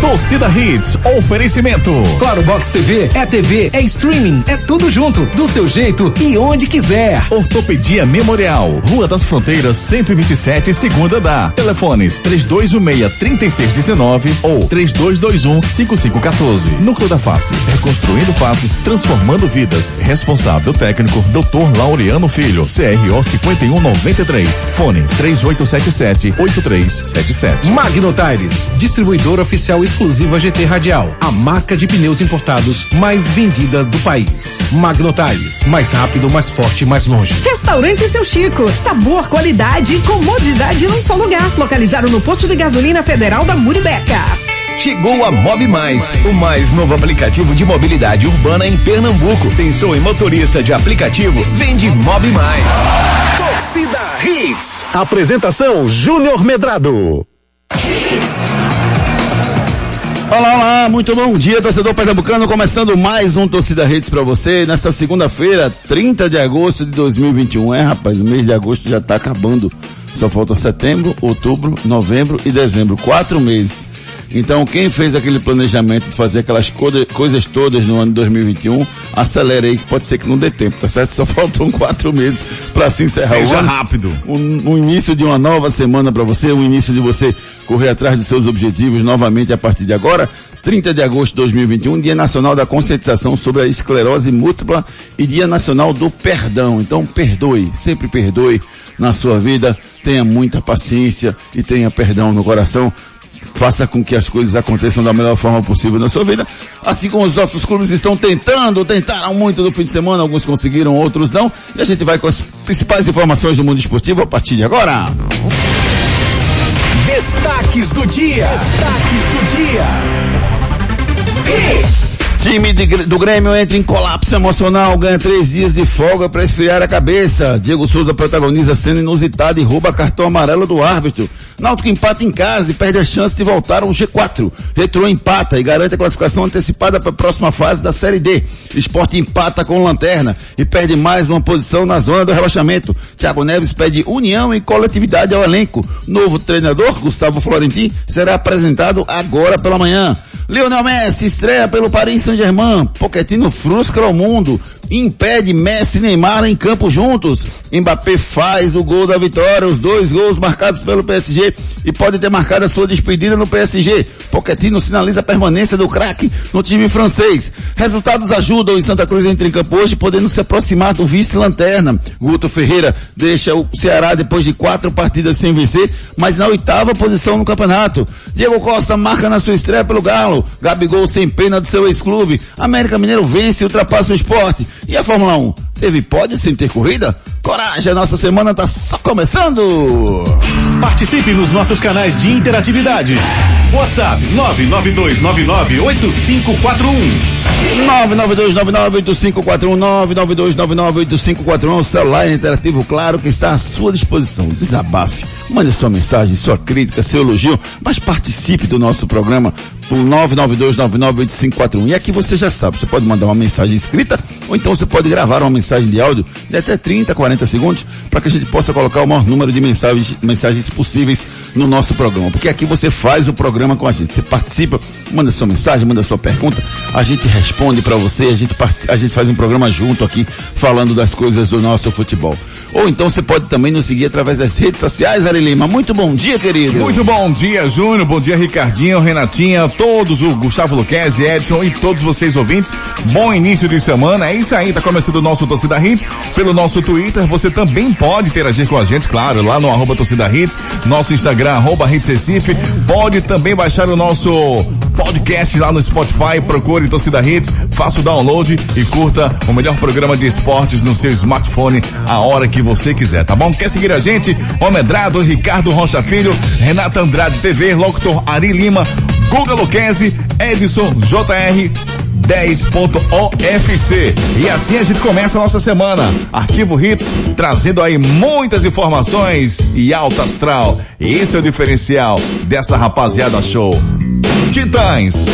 Torcida Hits, oferecimento. Claro Box TV é TV, é streaming, é tudo junto, do seu jeito e onde quiser. Ortopedia Memorial, Rua das Fronteiras, 127, segunda da. Telefones 3216-3619 ou 3221-5514. Núcleo da Face, reconstruindo faces, transformando vidas. Responsável técnico, Dr. Laureano Filho, CRO 5193. Fone 3877-8377. Magno Tires, distribuidor oficial exclusiva GT Radial, a marca de pneus importados mais vendida do país. Magno Tires, mais rápido, mais forte, mais longe. Restaurante Seu Chico, sabor, qualidade e comodidade num só lugar. Localizado no posto de gasolina federal da Muribeca. Chegou a Mob Mais, o mais novo aplicativo de mobilidade urbana em Pernambuco. Pensou em motorista de aplicativo? Vende Mob Mais. Torcida Hits. Apresentação Júnior Medrado. Olá, olá, muito bom dia, torcedor pernambucano, começando mais um Torcida Redes para você, nesta segunda-feira, 30 de agosto de 2021. É, rapaz, o mês de agosto já tá acabando. Só falta setembro, outubro, novembro e dezembro. Quatro meses. Então, quem fez aquele planejamento de fazer aquelas coisas todas no ano de 2021, acelere aí, que pode ser que não dê tempo, tá certo? Só faltam quatro meses para se encerrar Seja o ano. rápido. O, o início de uma nova semana para você, o início de você correr atrás dos seus objetivos novamente a partir de agora. 30 de agosto de 2021, Dia Nacional da Conscientização sobre a Esclerose Múltipla e Dia Nacional do Perdão. Então, perdoe, sempre perdoe na sua vida, tenha muita paciência e tenha perdão no coração faça com que as coisas aconteçam da melhor forma possível na sua vida. Assim como os nossos clubes estão tentando, tentaram muito no fim de semana, alguns conseguiram, outros não. E a gente vai com as principais informações do mundo esportivo a partir de agora. Destaques do dia. Destaques do dia. Hits. Time de, do Grêmio entra em colapso emocional, ganha três dias de folga para esfriar a cabeça. Diego Souza protagoniza cena inusitada e rouba cartão amarelo do árbitro. Náutico empata em casa e perde a chance de voltar ao G4. Retrô empata e garante a classificação antecipada para a próxima fase da Série D. Esporte empata com lanterna e perde mais uma posição na zona do rebaixamento. Thiago Neves pede união e coletividade ao elenco. Novo treinador, Gustavo Florentin, será apresentado agora pela manhã. Lionel Messi estreia pelo Paris Saint-Germain. Pochettino frustra o mundo. Impede Messi e Neymar em campo juntos. Mbappé faz o gol da vitória, os dois gols marcados pelo PSG e pode ter marcado a sua despedida no PSG. Pochettino sinaliza a permanência do craque no time francês. Resultados ajudam e Santa Cruz entra em campo hoje, podendo se aproximar do vice-lanterna. Guto Ferreira deixa o Ceará depois de quatro partidas sem vencer, mas na oitava posição no campeonato. Diego Costa marca na sua estreia pelo Galo. Gabigol sem pena do seu ex-clube. América Mineiro vence e ultrapassa o esporte. E a Fórmula 1? Teve pódio sem ter corrida? Coragem, a nossa semana tá só começando! Participe nos nossos canais de interatividade. WhatsApp 992998541. 992998541, o celular interativo, claro, que está à sua disposição. Desabafe, mande sua mensagem, sua crítica, seu elogio, mas participe do nosso programa por 992998541. E aqui você já sabe, você pode mandar uma mensagem escrita, ou então você pode gravar uma mensagem de áudio de até 30, 40 segundos, para que a gente possa colocar o maior número de mensagens, mensagens possíveis no nosso programa. Porque aqui você faz o programa com a gente. Você participa, manda sua mensagem, manda sua pergunta, a gente responde para você, a gente, a gente faz um programa junto aqui, falando das coisas do nosso futebol. Ou então você pode também nos seguir através das redes sociais, Ari Lima. Muito bom dia, querido. Muito bom dia, Júnior. Bom dia, Ricardinho, Renatinha, todos, o Gustavo Luquezzi, Edson e todos vocês ouvintes. Bom início de semana. É isso aí, tá começando o nosso Torcida Hits. Pelo nosso Twitter, você também pode interagir com a gente, claro, lá no arroba Torcida Hits, nosso Instagram, arroba Hits Recife. Pode também baixar o nosso podcast lá no Spotify, procure Torcida Hits, faça o download e curta o melhor programa de esportes no seu smartphone a hora que você quiser, tá bom? Quer seguir a gente? Homedrado, Ricardo Rocha Filho, Renata Andrade TV, Locutor Ari Lima, Guga Luquezzi, Edson JR, 10.ofc. E assim a gente começa a nossa semana. Arquivo Hits trazendo aí muitas informações e alta astral. Esse é o diferencial dessa rapaziada show. Titãs.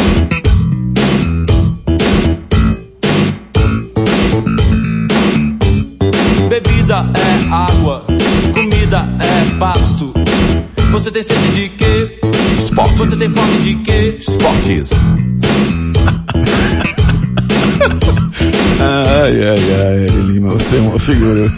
Água, comida é pasto. Você tem sede de quê? Esportes. Você tem fome de quê? Esportes. Ai, ai, ai, Lima, você é uma figura.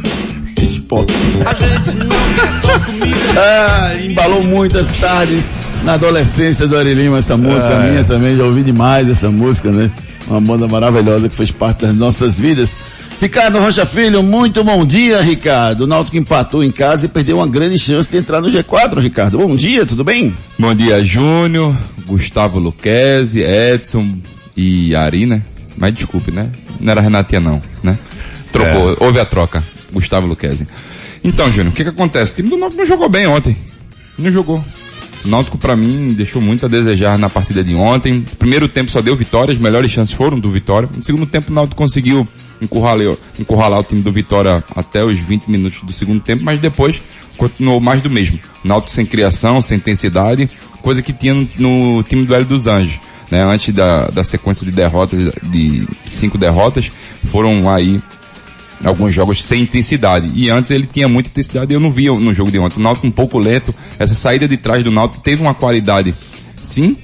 Esporte. A gente não quer só comida. Ah, embalou muitas tardes na adolescência do Ari Lima, essa música Ah, é. minha também, já ouvi demais essa música, né? Uma banda maravilhosa que fez parte das nossas vidas. Ricardo Rocha Filho, muito bom dia, Ricardo. O Náutico empatou em casa e perdeu uma grande chance de entrar no G4, Ricardo. Bom dia, tudo bem? Bom dia, Júnior, Gustavo Luquezzi, Edson e Ari, né? Mas desculpe, né? Não era Renatinha não, né? Trocou, houve a troca. Gustavo Luquezzi. Então, Júnior, o que que acontece? O time do Náutico não jogou bem ontem. Não jogou. O Náutico, pra mim, deixou muito a desejar na partida de ontem. Primeiro tempo só deu vitória, as melhores chances foram do Vitória. No segundo tempo, o Náutico conseguiu encurralar, encurralar o time do Vitória até os 20 minutos do segundo tempo, mas depois continuou mais do mesmo. Náutico sem criação, sem intensidade, coisa que tinha no, no time do Hélio dos Anjos. Né? Antes da, da sequência de derrotas, de cinco derrotas, foram aí alguns jogos sem intensidade. E antes ele tinha muita intensidade e eu não via no jogo de ontem. O Náutico um pouco lento. Essa saída de trás do Náutico teve uma qualidade, sim,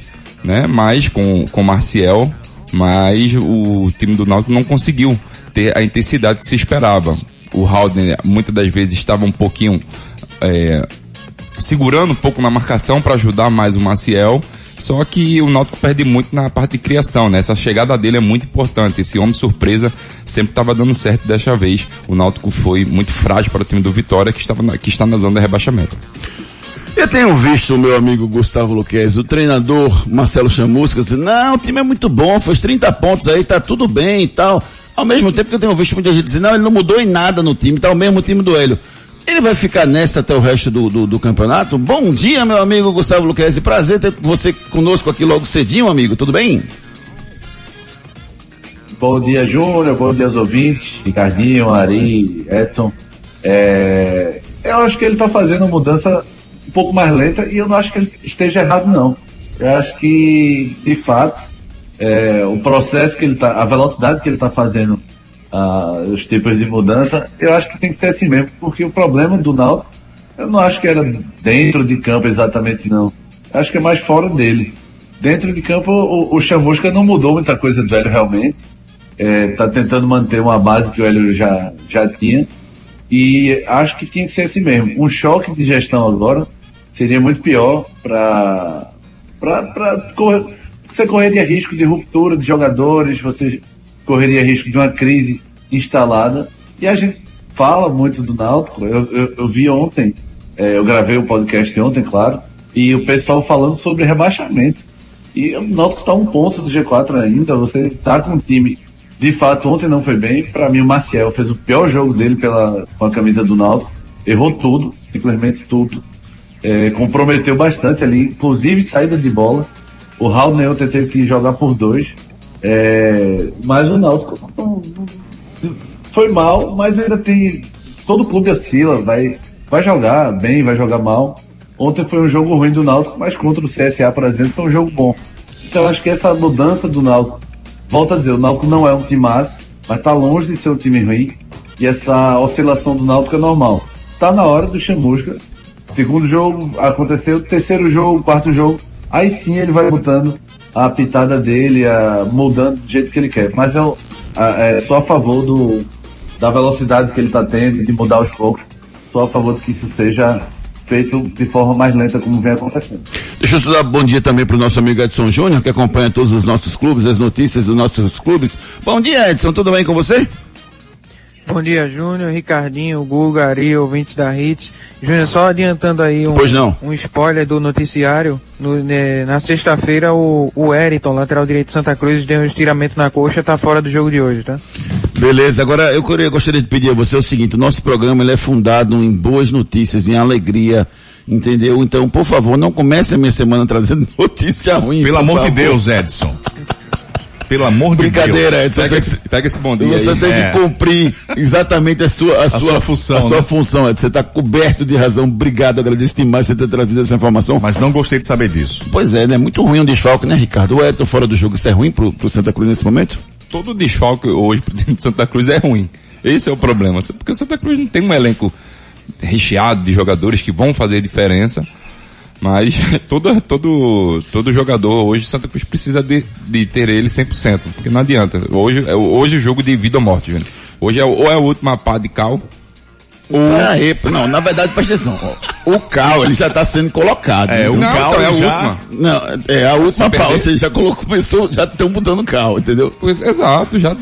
né? Mas com, com Marcial, mas o time do Náutico não conseguiu ter a intensidade que se esperava. O Haldner muitas das vezes estava um pouquinho é, segurando um pouco na marcação para ajudar mais o Maciel. Só que o Náutico perde muito na parte de criação, né? Essa chegada dele é muito importante. Esse homem surpresa sempre estava dando certo desta vez. O Náutico foi muito frágil para o time do Vitória, que, estava na, que está na zona de rebaixamento. Eu tenho visto o meu amigo Gustavo Luquez, o treinador Marcelo Chamusca, dizendo, não, o time é muito bom, fez 30 pontos aí, tá tudo bem e tal. Ao mesmo tempo que eu tenho visto muita gente dizendo, não, ele não mudou em nada no time, tá o mesmo time do Hélio. Ele vai ficar nessa até o resto do, do, do campeonato? Bom dia, meu amigo Gustavo Luquez, prazer ter você conosco aqui logo cedinho, amigo, tudo bem? Bom dia, Júnior. Bom dia aos ouvintes. Ricardinho, Ari, Edson. É, eu acho que ele está fazendo mudança um pouco mais lenta e eu não acho que ele esteja errado, não. Eu acho que, de fato, é, o processo que ele está, a velocidade que ele está fazendo ah, os tipos de mudança, eu acho que tem que ser assim mesmo, porque o problema do Náutico, eu não acho que era dentro de campo exatamente, não. Eu acho que é mais fora dele. Dentro de campo, o, o Chamusca não mudou muita coisa do Hélio realmente. Está tentando manter uma base que o Hélio já, já tinha. E acho que tinha que ser assim mesmo. Um choque de gestão agora seria muito pior para para você correria risco de ruptura de jogadores, você correria risco de uma crise instalada. E a gente fala muito do Náutico. Eu, eu, eu vi ontem, é, eu gravei o podcast ontem, claro, e o pessoal falando sobre rebaixamento. E o Náutico está um ponto do G4 ainda. Você está com um time. De fato, ontem não foi bem. Para mim, o Maciel fez o pior jogo dele pela, com a camisa do Náutico. Errou tudo, simplesmente tudo. É, comprometeu bastante ali, inclusive saída de bola. O Raul Neuter teve que jogar por dois. É, mas o Náutico foi mal, mas ainda tem. Todo clube oscila, vai, vai jogar bem, vai jogar mal. Ontem foi um jogo ruim do Náutico, mas contra o CSA, por exemplo, foi um jogo bom. Então acho que essa mudança do Náutico, volta a dizer, o Náutico não é um time massa, mas tá longe de ser um time ruim. E essa oscilação do Náutico é normal. Tá na hora do Chamusca. Segundo jogo aconteceu, terceiro jogo, quarto jogo, aí sim ele vai botando a pitada dele, a, mudando do jeito que ele quer. Mas eu a- é só a favor do, da velocidade que ele está tendo, de mudar aos poucos. Só a favor de que isso seja feito de forma mais lenta, como vem acontecendo. Deixa eu dar bom dia também para o nosso amigo Edson Júnior, que acompanha todos os nossos clubes, as notícias dos nossos clubes. Bom dia, Edson, tudo bem com você? Bom dia, Júnior, Ricardinho, Guga, Ari, ouvintes da Hits. Júnior, só adiantando aí um, Pois não. um spoiler do noticiário. No- né, na sexta-feira, o, o Eriton, lateral direito de Santa Cruz, deu um estiramento na coxa, tá fora do jogo de hoje, tá? Beleza, agora eu queria- gostaria de pedir a você o seguinte, o nosso programa ele é fundado em boas notícias, em alegria, entendeu? Então, por favor, não comece a minha semana trazendo notícia ruim. Pelo amor de favor. Deus, Edson. Pelo amor de Brincadeira, Deus. Edson. Pega esse, pega esse bom dia você aí. tem É. que cumprir exatamente a sua, a, sua, sua função, A sua né? função, Edson. Você está coberto de razão. Obrigado, agradeço demais você ter trazido essa informação. Mas não gostei de saber disso. Pois é, né? Muito ruim um desfalque, né, Ricardo? O Edson fora do jogo, isso é ruim pro, pro Santa Cruz nesse momento? Todo desfalque hoje pro time de Santa Cruz é ruim. Esse é o problema. Porque o Santa Cruz não tem um elenco recheado de jogadores que vão fazer diferença. Mas todo, todo, todo jogador hoje, Santa Cruz precisa de, de ter ele 100%, porque não adianta. Hoje é hoje é o jogo de vida ou morte, gente. Hoje é, ou é a última pá de cal, Peraí, não, na verdade, presta atenção. O Cal, ele já tá sendo colocado. É, o Não, Cal então é a já... última. Não, é a última pau, ou seja, já colocou, começou, já estão mudando o Cal, entendeu? Pois, exato, já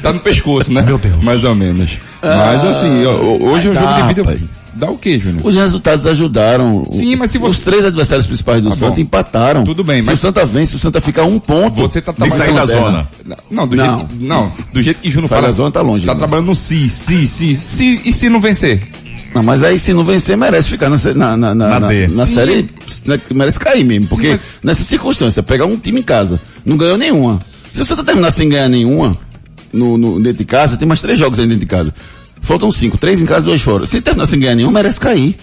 tá no pescoço, né? Meu Deus. Mais ou menos. Mas assim, hoje é o Tá, jogo de vida. Dá o quê, Júnior? Os resultados ajudaram. Sim, mas se você- Os três adversários principais do Tá Santa bom. empataram. Tudo bem, se mas- o Santa vence, o Santa fica um ponto. Você tá trabalhando sair da zona. Não, do Não. jeito, não, do jeito que Júnior fala. da zona tá longe, Tá né? trabalhando no si, si, si, si, e se não vencer? Não, mas aí se não vencer, merece ficar na, na, na, na, Na na- Sim. série, né, merece cair mesmo. Porque mas- nessa circunstância, pegar um time em casa, não ganhou nenhuma. Se o Santa terminar sem ganhar nenhuma, no, no, dentro de casa, tem mais três jogos aí dentro de casa. Faltam cinco, três em casa, dois fora. Se terminar sem ganhar nenhum, merece cair.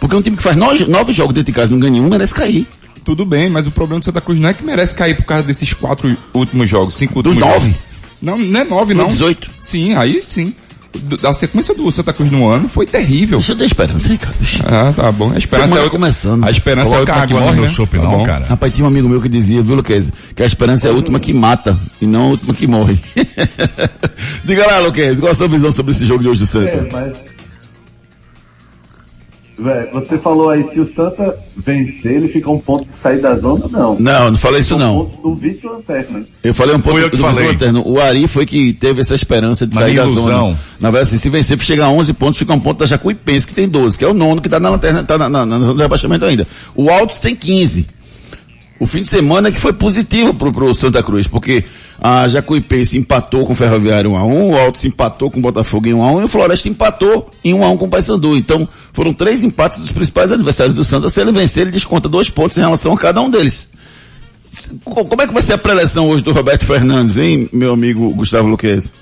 Porque um time que faz nove, nove jogos dentro de casa e não ganha nenhum, merece cair. Tudo bem, mas o problema do Santa Cruz não é que merece cair por causa desses quatro últimos jogos, cinco Dos últimos nove. jogos. Não, não é nove, não. 18. Sim, aí sim. Do- A sequência do Santa Cruz no ano foi terrível. Deixa eu ter esperança cara. Ah, tá bom. A esperança é começando. A esperança é Coloca morre, meu né? chopp Tá não, bom. cara. Rapaz, tinha um amigo meu que dizia, viu, Luquez, que a esperança é a última que mata e não a última que morre. Diga lá, Luquez, qual a sua visão sobre esse jogo de hoje do Santa? É, mas. Véi, você falou aí, se o Santa vencer, ele fica um ponto de sair da zona? Não. Não, não falei isso Um não. ponto do vice-lanterna. Eu falei um que do falei. Lanterno. O Ari foi que teve essa esperança de sair da ilusão. zona. Na verdade, assim, se vencer, chega a 11 pontos, fica um ponto da Jacuipense, que tem 12, que é o nono que tá na lanterna, tá na, na, na zona de rebaixamento ainda. O Altos tem 15. O fim de semana que foi positivo pro, pro Santa Cruz, porque a Jacuipense empatou com o Ferroviário 1 a 1 o Altos empatou com o Botafogo em 1 a 1 e o Floresta empatou em 1 a 1 com o Paysandu. Então, foram três empates dos principais adversários do Santa. Se ele vencer, ele desconta dois pontos em relação a cada um deles. Co- Como é que vai ser a preleção hoje do Roberto Fernandes, hein, meu amigo Gustavo Luquez?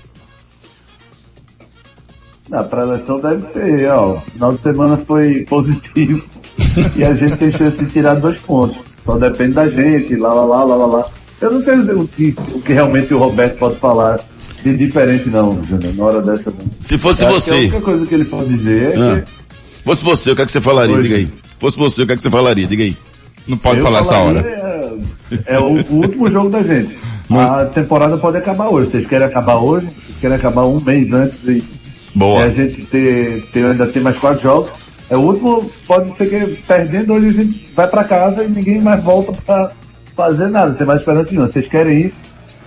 Na pré-eleição deve ser, ó. Final de semana foi positivo. e a gente tem chance de tirar dois pontos. Só depende da gente, lá, lá, lá, lá, lá, lá. Eu não sei o que, o que realmente o Roberto pode falar de diferente não, Júnior, na hora dessa. não. Se fosse que a você, única coisa que ele pode dizer é Ah. que fosse você, o que é que você falaria? Oi. Diga aí. Fosse você, o que é que você falaria? Diga aí. Não pode eu falar essa hora. É, é o, o último jogo da gente. A temporada pode acabar hoje. Vocês querem acabar hoje? Vocês querem acabar um mês antes de, Boa. a gente ter, ter ainda ter mais quatro jogos. É o último, pode ser que perdendo hoje a gente vai pra casa e ninguém mais volta pra fazer nada, tem mais esperança nenhuma. Vocês querem isso?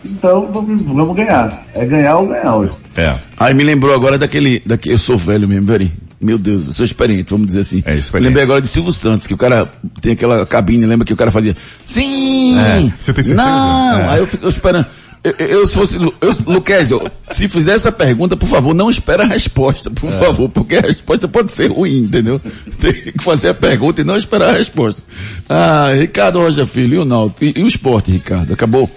Então vamos, vamos ganhar. É ganhar ou ganhar hoje. É. Aí me lembrou agora daquele, daquele, eu sou velho mesmo, Veri. Meu Deus, eu sou experiente, vamos dizer assim. É, experiente. Lembrei agora de Silvio Santos, que o cara tem aquela cabine, lembra que o cara fazia, sim! É, você tem certeza? Não! É. Aí eu fico esperando. Eu, eu, se fosse, eu, Luquezio, se fizer essa pergunta, por favor, não espera a resposta, por É. favor, porque a resposta pode ser ruim, entendeu? Tem que fazer a pergunta e não esperar a resposta. Ah, Ricardo Rocha Filho, e o Náutico, e, e o esporte, Ricardo, acabou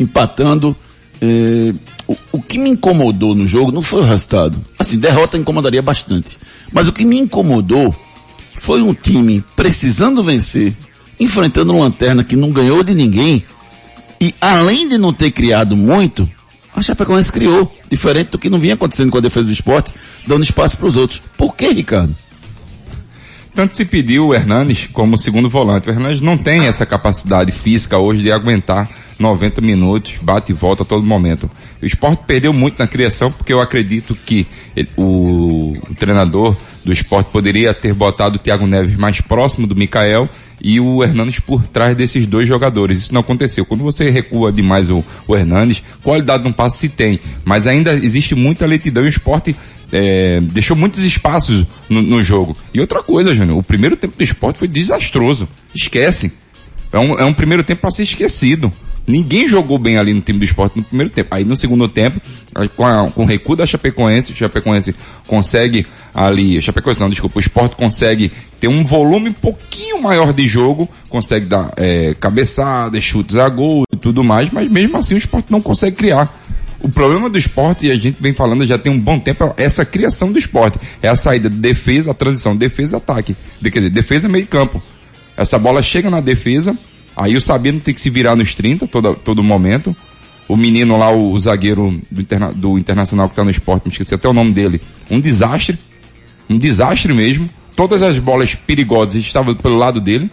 empatando, eh, o, o que me incomodou no jogo não foi o resultado. Assim, derrota incomodaria bastante. Mas o que me incomodou foi um time precisando vencer, enfrentando uma lanterna que não ganhou de ninguém, e além de não ter criado muito, a Chapecoense criou, diferente do que não vinha acontecendo com a defesa do esporte, dando espaço para os outros. Por que, Ricardo? Tanto se pediu o Hernanes como segundo volante. O Hernanes não tem essa capacidade física hoje de aguentar 90 minutos, bate e volta a todo momento. O esporte perdeu muito na criação, porque eu acredito que o, o treinador do esporte poderia ter botado o Thiago Neves mais próximo do Mikael e o Hernanes por trás desses dois jogadores. Isso não aconteceu. Quando você recua demais o, o Hernanes, qualidade no passe se tem, mas ainda existe muita lentidão e o esporte é, deixou muitos espaços no, no jogo. E outra coisa, Júnior, o primeiro tempo do esporte foi desastroso. Esquece. É um, é um primeiro tempo para ser esquecido. Ninguém jogou bem ali no time do esporte no primeiro tempo. Aí no segundo tempo, com, com o recuo da Chapecoense, o Chapecoense consegue ali, Chapecoense não, desculpa, o esporte consegue ter um volume um pouquinho maior de jogo, consegue dar é, cabeçadas, chutes a gol e tudo mais, mas mesmo assim o esporte não consegue criar. O problema do esporte, e a gente vem falando já tem um bom tempo, é essa criação do esporte. É a saída de defesa, a transição defesa-ataque. De, quer dizer, defesa meio campo. Essa bola chega na defesa, aí o Sabino tem que se virar nos 30 todo, todo momento. O menino lá, o, o zagueiro do, interna- do Internacional que tá no esporte, me esqueci até o nome dele. Um desastre. Um desastre mesmo. Todas as bolas perigosas estavam pelo lado dele.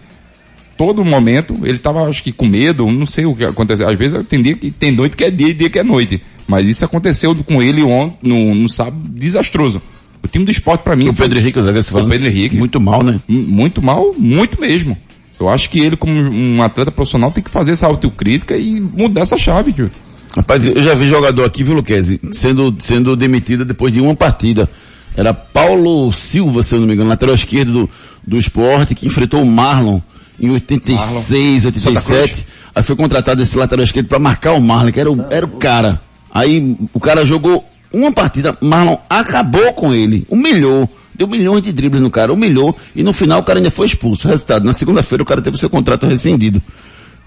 Todo momento, ele estava, acho que, com medo, não sei o que aconteceu. Às vezes tem dia que tem noite que é dia e dia que é noite. Mas isso aconteceu com ele ontem, no, no sábado, desastroso. O time do esporte, para mim. O Pedro Henrique, o falando? Pedro Henrique. Muito mal, né? Muito mal, muito mesmo. Eu acho que ele, como um atleta profissional, tem que fazer essa autocrítica e mudar essa chave, tio. Rapaz, eu já vi jogador aqui, viu, Luquezzi, sendo, sendo demitido depois de uma partida. Era Paulo Silva, se eu não me engano, lateral esquerdo do, do esporte, que enfrentou o Marlon em 86, Santa 87. Aí foi contratado esse lateral esquerdo para marcar o Marlon, que era o, era o cara. Aí o cara jogou uma partida, Marlon acabou com ele, humilhou, deu milhões de dribles no cara, humilhou, e no final o cara ainda foi expulso. Resultado, na segunda-feira o cara teve seu contrato rescindido.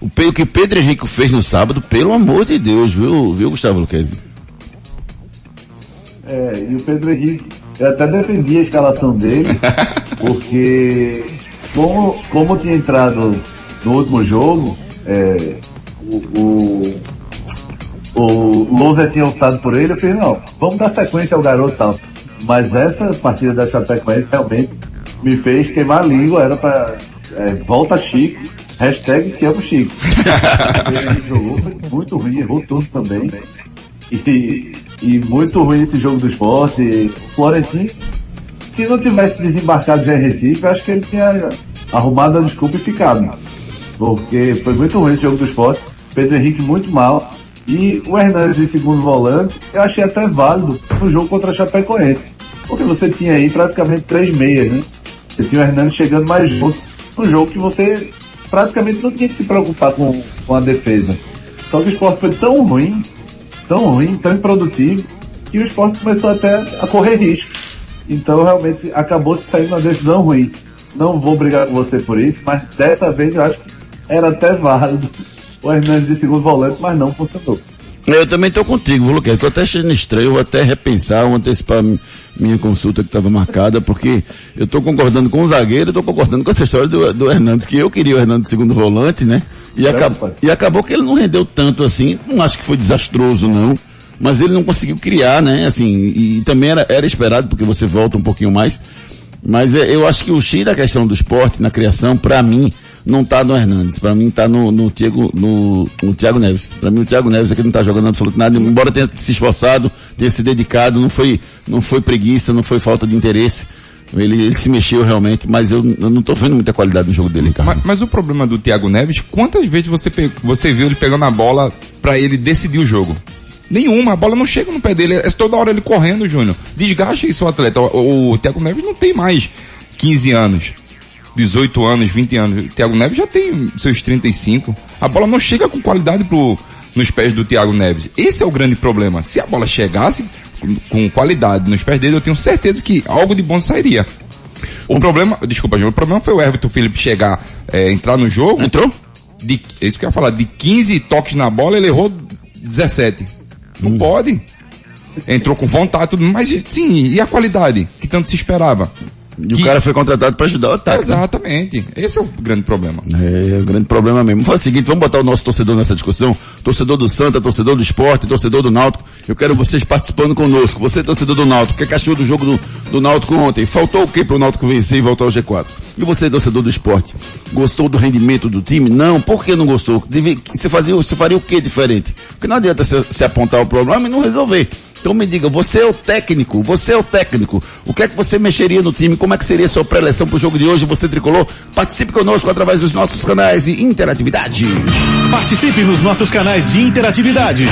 O que Pedro Henrique fez no sábado, pelo amor de Deus, viu, viu Gustavo Luquezzi? É, e o Pedro Henrique, eu até defendi a escalação dele, porque como, como tinha entrado no último jogo, é, o, o, o Lousa tinha optado por ele, eu falei, não, vamos dar sequência ao garoto tal. Mas essa partida da Chapecoense realmente me fez queimar a língua, era pra é, volta Chico, hashtag te amo Chico. ele jogou muito ruim, errou tudo também. E, e muito ruim esse jogo do esporte. O Florentino, se não tivesse desembarcado já em Recife, acho que ele tinha arrumado a desculpa e ficado. Porque foi muito ruim esse jogo do esporte. Pedro Henrique muito mal. E o Hernandes de segundo volante, eu achei até válido no jogo contra a Chapecoense. Porque você tinha aí praticamente três meias, né? Você tinha o Hernandes chegando mais junto no jogo que você praticamente não tinha que se preocupar com, com a defesa. Só que o esporte foi tão ruim, tão ruim, tão improdutivo, que o esporte começou até a correr risco. Então realmente acabou se saindo uma decisão ruim. Não vou brigar com você por isso, mas dessa vez eu acho que era até válido o Hernandes de segundo volante, mas não funcionou. Eu também estou contigo, viu? Estou até achando estranho, vou até repensar, vou antecipar mi- minha consulta que estava marcada, porque eu estou concordando com o zagueiro, estou concordando com essa história do, do Hernandes, que eu queria o Hernandes de segundo volante, né? E, É, acab- pai. e acabou que ele não rendeu tanto assim, não acho que foi desastroso não, mas ele não conseguiu criar, né? Assim, e, também era, era esperado, porque você volta um pouquinho mais, mas é, eu acho que o X da questão do esporte na criação, para mim, não tá no Hernandes. Para mim tá no, no, Thiago, no, no Thiago Neves. Para mim o Thiago Neves aqui não tá jogando absolutamente nada, embora tenha se esforçado, tenha se dedicado, não foi, não foi preguiça, não foi falta de interesse. Ele, ele se mexeu realmente, mas eu, eu não tô vendo muita qualidade no jogo dele, Ricardo. Mas, mas o problema do Thiago Neves, quantas vezes você, você viu ele pegando a bola pra ele decidir o jogo? Nenhuma, a bola não chega no pé dele, é toda hora ele correndo, Júnior. Desgaste isso o atleta. O, o Thiago Neves não tem mais 15 anos, 18 anos, 20 anos. O Thiago Neves já tem seus 35. A bola não chega com qualidade pro, nos pés do Thiago Neves. Esse é o grande problema. Se a bola chegasse com, qualidade nos pés dele, eu tenho certeza que algo de bom sairia. O problema, desculpa, o problema foi o Everton Felipe chegar, é, entrar no jogo. Entrou? De, é isso que eu ia falar, de 15 toques na bola, ele errou 17. Não pode. Entrou com vontade, tudo, mas sim, e a qualidade que tanto se esperava? E o Que- cara foi contratado para ajudar o ataque. né? Exatamente. Esse é o grande problema. É, é o grande problema mesmo. Faz o seguinte, vamos botar o nosso torcedor nessa discussão. Torcedor do Santa, torcedor do esporte, torcedor do Náutico. Eu quero vocês participando conosco. Você, torcedor do Náutico, o que é que achou do jogo do, do Náutico ontem? Faltou o que pro Náutico vencer e voltar ao G4? E você, torcedor do esporte? Gostou do rendimento do time? Não. Por que não gostou? Deve, você, fazia, você faria o que diferente? Porque não adianta você, você apontar o problema e não resolver. Então me diga, você é o técnico, você é o técnico. O que é que você mexeria no time? Como é que seria a sua pré-eleção para o jogo de hoje? Você tricolor? Participe conosco através dos nossos canais de interatividade. Participe nos nossos canais de interatividade.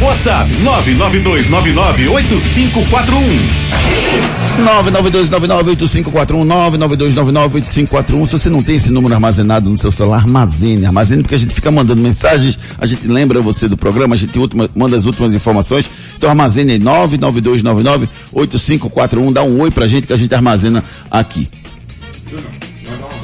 WhatsApp 992998541. 992998541, 992998541. Se você não tem esse número armazenado no seu celular, armazene, armazene porque a gente fica mandando mensagens, a gente lembra você do programa, a gente última, manda as últimas informações. Então armazene aí 992998541, dá um oi pra gente que a gente armazena aqui.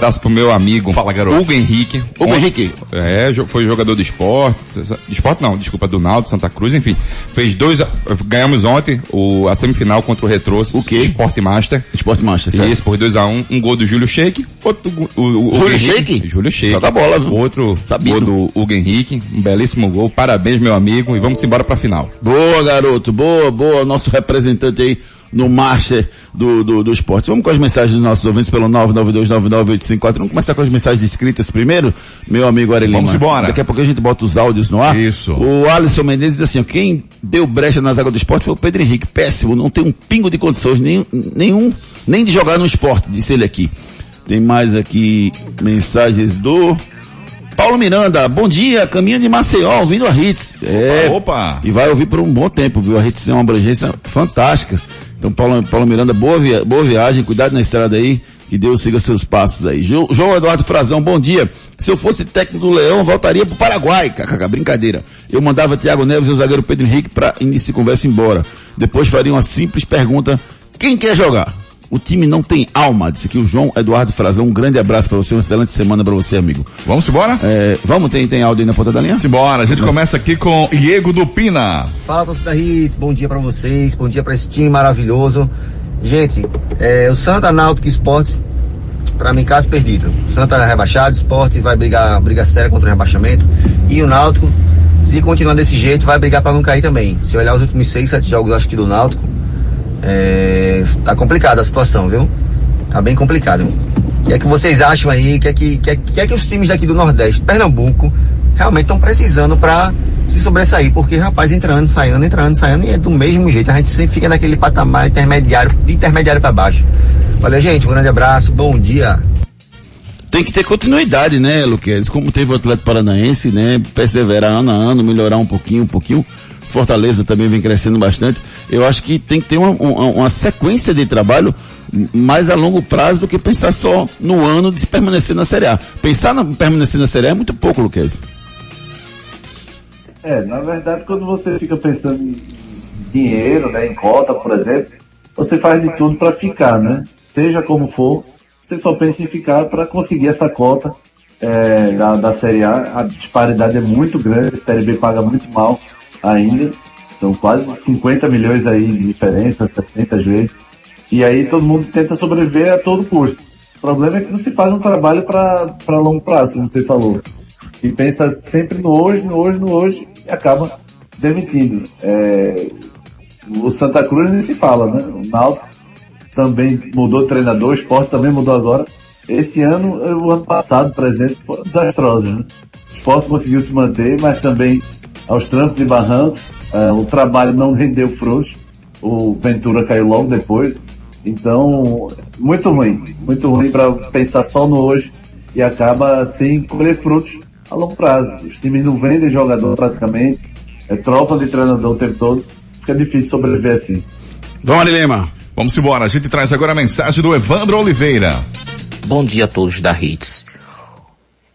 Um abraço pro meu amigo. Fala, garoto. Hugo Henrique. Hugo Henrique. É, foi jogador do esporte. De esporte não, desculpa, do Naldo, Santa Cruz, enfim. Fez dois, ganhamos ontem o, a semifinal contra o Retro. O quê? Esporte Master. Esporte Master, certo? Isso, por 2x1, um, gol do Júlio Sheik, outro o, o, Júlio. Sheik? Júlio Sheik. Joga bola, viu? Outro Sabino. gol do Hugo Henrique, um belíssimo gol. Parabéns, meu amigo, e vamos embora pra final. Boa, garoto. Boa, boa. Nosso representante aí, no master do, do, do esporte. Vamos com as mensagens dos nossos ouvintes pelo 992998541. Vamos começar com as mensagens escritas primeiro, meu amigo Arelima. Vamos embora. Daqui a pouco a gente bota os áudios no ar. Isso. O Alisson Menezes diz assim, quem deu brecha nas águas do esporte foi o Pedro Henrique. Péssimo, não tem um pingo de condições, nem, nenhum, nem de jogar no esporte, disse ele aqui. Tem mais aqui mensagens do Paulo Miranda, bom dia, caminho de Maceió, ouvindo a Hits. É, Opa! e vai ouvir por um bom tempo, viu? A Hits é uma abrangência fantástica. Então, Paulo, Paulo Miranda, boa, via, boa viagem, cuidado na estrada aí, que Deus siga seus passos aí. Jo- João Eduardo Frazão, bom dia. Se eu fosse técnico do Leão, voltaria pro Paraguai, kkk, brincadeira. Eu mandava Thiago Neves e o zagueiro Pedro Henrique para início de conversa embora. Depois faria uma simples pergunta, quem quer jogar? O time não tem alma, disse aqui o João Eduardo Frazão. Um grande abraço para você, uma excelente semana para você, amigo. Vamos embora? É, vamos, tem, tem áudio aí na ponta da linha? Simbora, a gente começa aqui com Diego do Pina. Fala, torcida Hits, bom dia pra vocês, bom dia pra esse time maravilhoso. Gente, é, o Santa Náutico Esporte, pra mim, caso perdido. Santa rebaixado, Esporte vai brigar, briga séria contra o rebaixamento. E o Náutico, se continuar desse jeito, vai brigar pra não cair também. Se olhar os últimos seis, sete jogos, acho que do Náutico, é, tá complicada a situação, viu? Tá bem complicado. O que é que vocês acham aí? O que é que, que, é, que é que os times daqui do Nordeste, Pernambuco, realmente estão precisando pra se sobressair? Porque, rapaz, entrando, saindo, entrando, saindo, e é do mesmo jeito. A gente sempre fica naquele patamar intermediário, de intermediário pra baixo. Valeu, gente. Um grande abraço. Bom dia. Tem que ter continuidade, né, Luquez? Como teve o Atlético Paranaense, né? Perseverar ano a ano, melhorar um pouquinho, um pouquinho. Fortaleza também vem crescendo bastante. Eu acho que tem que ter uma, uma, uma sequência de trabalho mais a longo prazo do que pensar só no ano de permanecer na Série A. Pensar em permanecer na Série A é muito pouco, Luquez. É, na verdade, quando você fica pensando em dinheiro, né, em cota, por exemplo, você faz de tudo para ficar, né? Seja como for, você só pensa em ficar para conseguir essa cota é, da, da Série A. A disparidade é muito grande, a Série B paga muito mal ainda. São quase 50 milhões aí de diferença, 60 às vezes. E aí todo mundo tenta sobreviver a todo custo. O problema é que não se faz um trabalho para longo prazo, como você falou. Se pensa sempre no hoje, no hoje, no hoje e acaba demitindo. É, o Santa Cruz nem se fala, né? O Náutico também mudou treinador, o Sport também mudou agora. Esse ano, o ano passado, por exemplo, foram desastrosos, né? O Sport conseguiu se manter, mas também aos trancos e barrancos, é, o trabalho não rendeu frutos. O Ventura caiu logo depois. Então, muito ruim. Muito ruim para pensar só no hoje e acaba sem colher frutos a longo prazo. Os times não vendem jogador praticamente, é, trocam de treinador o tempo todo. Fica difícil sobreviver assim. Vamos, Lima. Vamos embora, a gente traz agora a mensagem do Evandro Oliveira. Bom dia a todos da Hits.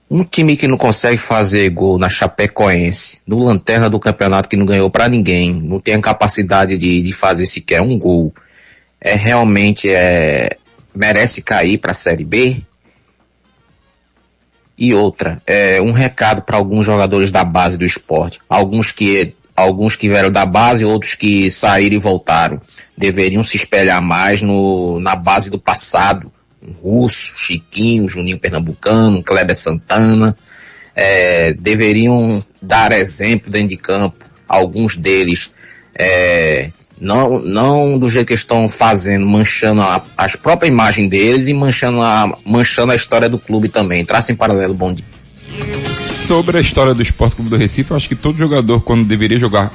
Um time que não consegue fazer gol na Chapecoense, no lanterna do campeonato que não ganhou para ninguém, não tem a capacidade de, de fazer sequer um gol, é realmente é, merece cair para a Série B? E outra, é, um recado para alguns jogadores da base do esporte, alguns que alguns que vieram da base, outros que saíram e voltaram, deveriam se espelhar mais no, na base do passado, Russo, Chiquinho, Juninho Pernambucano, Kleber Santana, é, deveriam dar exemplo dentro de campo, alguns deles, é, não, não do jeito que estão fazendo, manchando a, as própria imagem deles e manchando a, manchando a história do clube também. Traça em paralelo, bom dia. Sobre a história do Esporte Clube do Recife, acho que todo jogador, quando deveria jogar,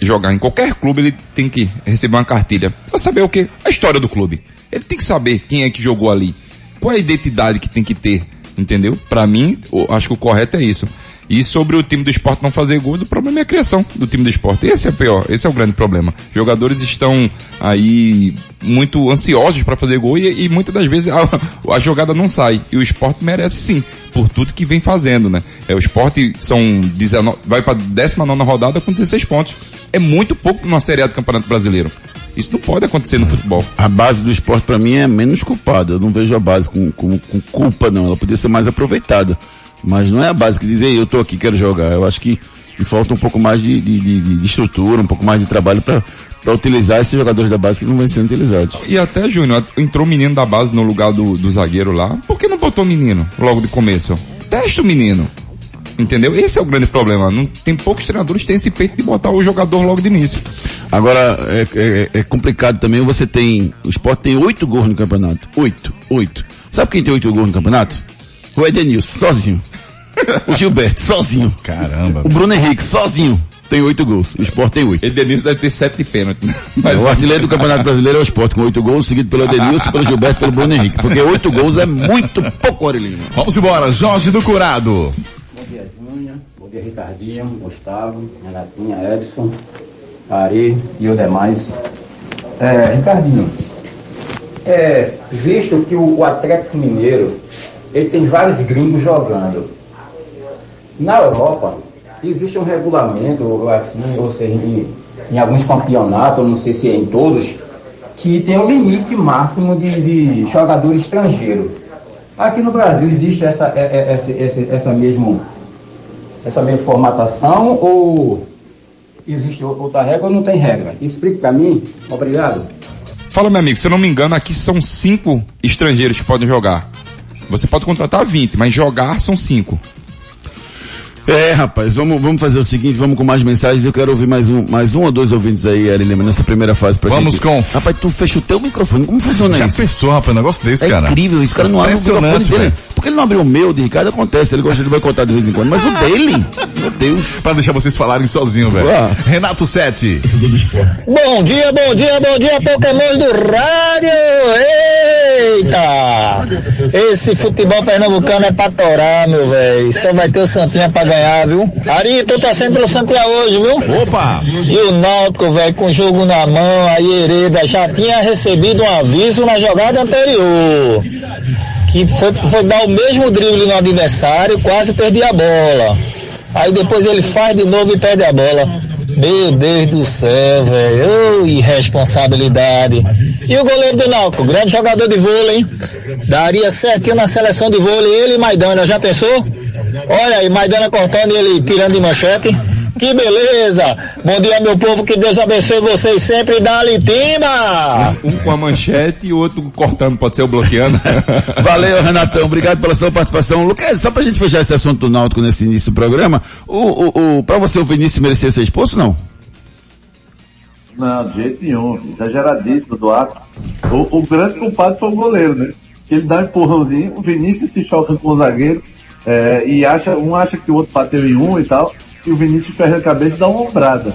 jogar em qualquer clube, ele tem que receber uma cartilha. Pra saber o que? A história do clube. Ele tem que saber quem é que jogou ali. Qual é a identidade que tem que ter, entendeu? Para mim, acho que o correto é isso. E sobre o time do esporte não fazer gols, o problema é a criação do time do esporte. Esse é pior, esse é o grande problema. Jogadores estão aí muito ansiosos para fazer gol e, e, muitas das vezes a, a, jogada não sai. E o esporte merece sim, por tudo que vem fazendo, né? É, o esporte são 19, vai para 19 rodada com 16 pontos. É muito pouco numa Série A do Campeonato Brasileiro. Isso não pode acontecer no futebol. A base do esporte para mim é menos culpada. Eu não vejo a base com, com, com culpa, não. Ela podia ser mais aproveitada. Mas não é a base que diz, eu tô aqui, quero jogar. Eu acho que, que falta um pouco mais de, de, de, de estrutura, um pouco mais de trabalho para para utilizar esses jogadores da base que não vêm sendo utilizados. E até, Júnior, entrou menino da base no lugar do, do zagueiro lá. Por que não botou menino logo de começo? Testa o menino. Entendeu? Esse é o grande problema. Não, tem poucos treinadores que têm esse peito de botar o jogador logo de início. Agora, é, é- é complicado também, você tem, o Sport tem oito gols no campeonato. Oito, oito. Sabe quem tem oito gols no campeonato? O Edenilson, sozinho. O Gilberto, sozinho. Caramba. O Bruno Henrique, sozinho. Tem oito gols. O Sport tem oito. Edenilson deve ter sete de pênalti. né? o artilheiro do Campeonato Brasileiro é o Sport, com oito gols, seguido pelo Edenilson, pelo Gilberto e pelo Bruno Henrique. Porque oito gols é muito pouco, Aurelino. Vamos embora, Jorge do Curado. Bom dia, Júnior. Bom dia, Ricardinho, Gustavo, Renatinha, Edson, Ari e os demais. É, Ricardinho, é, visto que o, o Atlético Mineiro ele tem vários gringos jogando. Na Europa, existe um regulamento, assim, ou seja, em, em alguns campeonatos, não sei se é em todos, que tem um limite máximo de, de jogador estrangeiro. Aqui no Brasil existe essa, é- é- essa, essa, essa mesmo essa mesma formatação ou existe outra regra ou não tem regra? Explique para mim. Obrigado. Fala, meu amigo, se eu não me engano, aqui são cinco estrangeiros que podem jogar. Você pode contratar 20, mas jogar são cinco. É, rapaz, vamos, vamos fazer o seguinte, vamos com mais mensagens. Eu quero ouvir mais um, mais um ou dois ouvintes aí, Ari Lima, nessa primeira fase pra Vamos gente. com- Rapaz, tu fecha o teu microfone. Como funciona Já isso? pensou, rapaz, um negócio desse, é cara? incrível isso, o cara não abre o microfone Impressionante, dele. velho. Por que ele não abriu o meu de Ricardo? Acontece, ele gosta de boicotar de vez em quando. Mas o dele, meu Deus. Pra deixar vocês falarem sozinho, velho. Renato Sete. Bom dia, bom dia, bom dia, Pokémon do rádio! Eita! Esse futebol pernambucano é pra torar, meu velho. Só vai ter o Santinha pra ganhar, viu? Ari, tô torcendo pro Santinha hoje, viu? Opa! E o Náutico, velho, com o jogo na mão, a Hereda já tinha recebido um aviso na jogada anterior. Que foi, foi dar o mesmo drible no adversário, quase perdi a bola. Aí depois ele faz de novo e perde a bola. Meu Deus do céu, velho. Ô, irresponsabilidade. E o goleiro do Náutico, grande jogador de vôlei, hein? Daria certinho na seleção de vôlei, ele e Maidana, já pensou? Olha aí, Maidana cortando e ele tirando de manchete. Que beleza! Bom dia, meu povo, que Deus abençoe vocês sempre. Dá-lhe timba! Um com a manchete e o outro cortando, pode ser o bloqueando. Valeu, Renatão. Obrigado pela sua participação. Lucas, só pra gente fechar esse assunto do Náutico nesse início do programa, o, o, o, pra você o Vinícius merecia ser expulso, não? Não, de jeito nenhum. Exageradíssimo do ato. O, o grande culpado foi o goleiro, né? Ele dá um empurrãozinho, o Vinícius se choca com o zagueiro, é, e acha, um acha que o outro bateu em um e tal, e o Vinícius perde a cabeça e dá uma ombrada.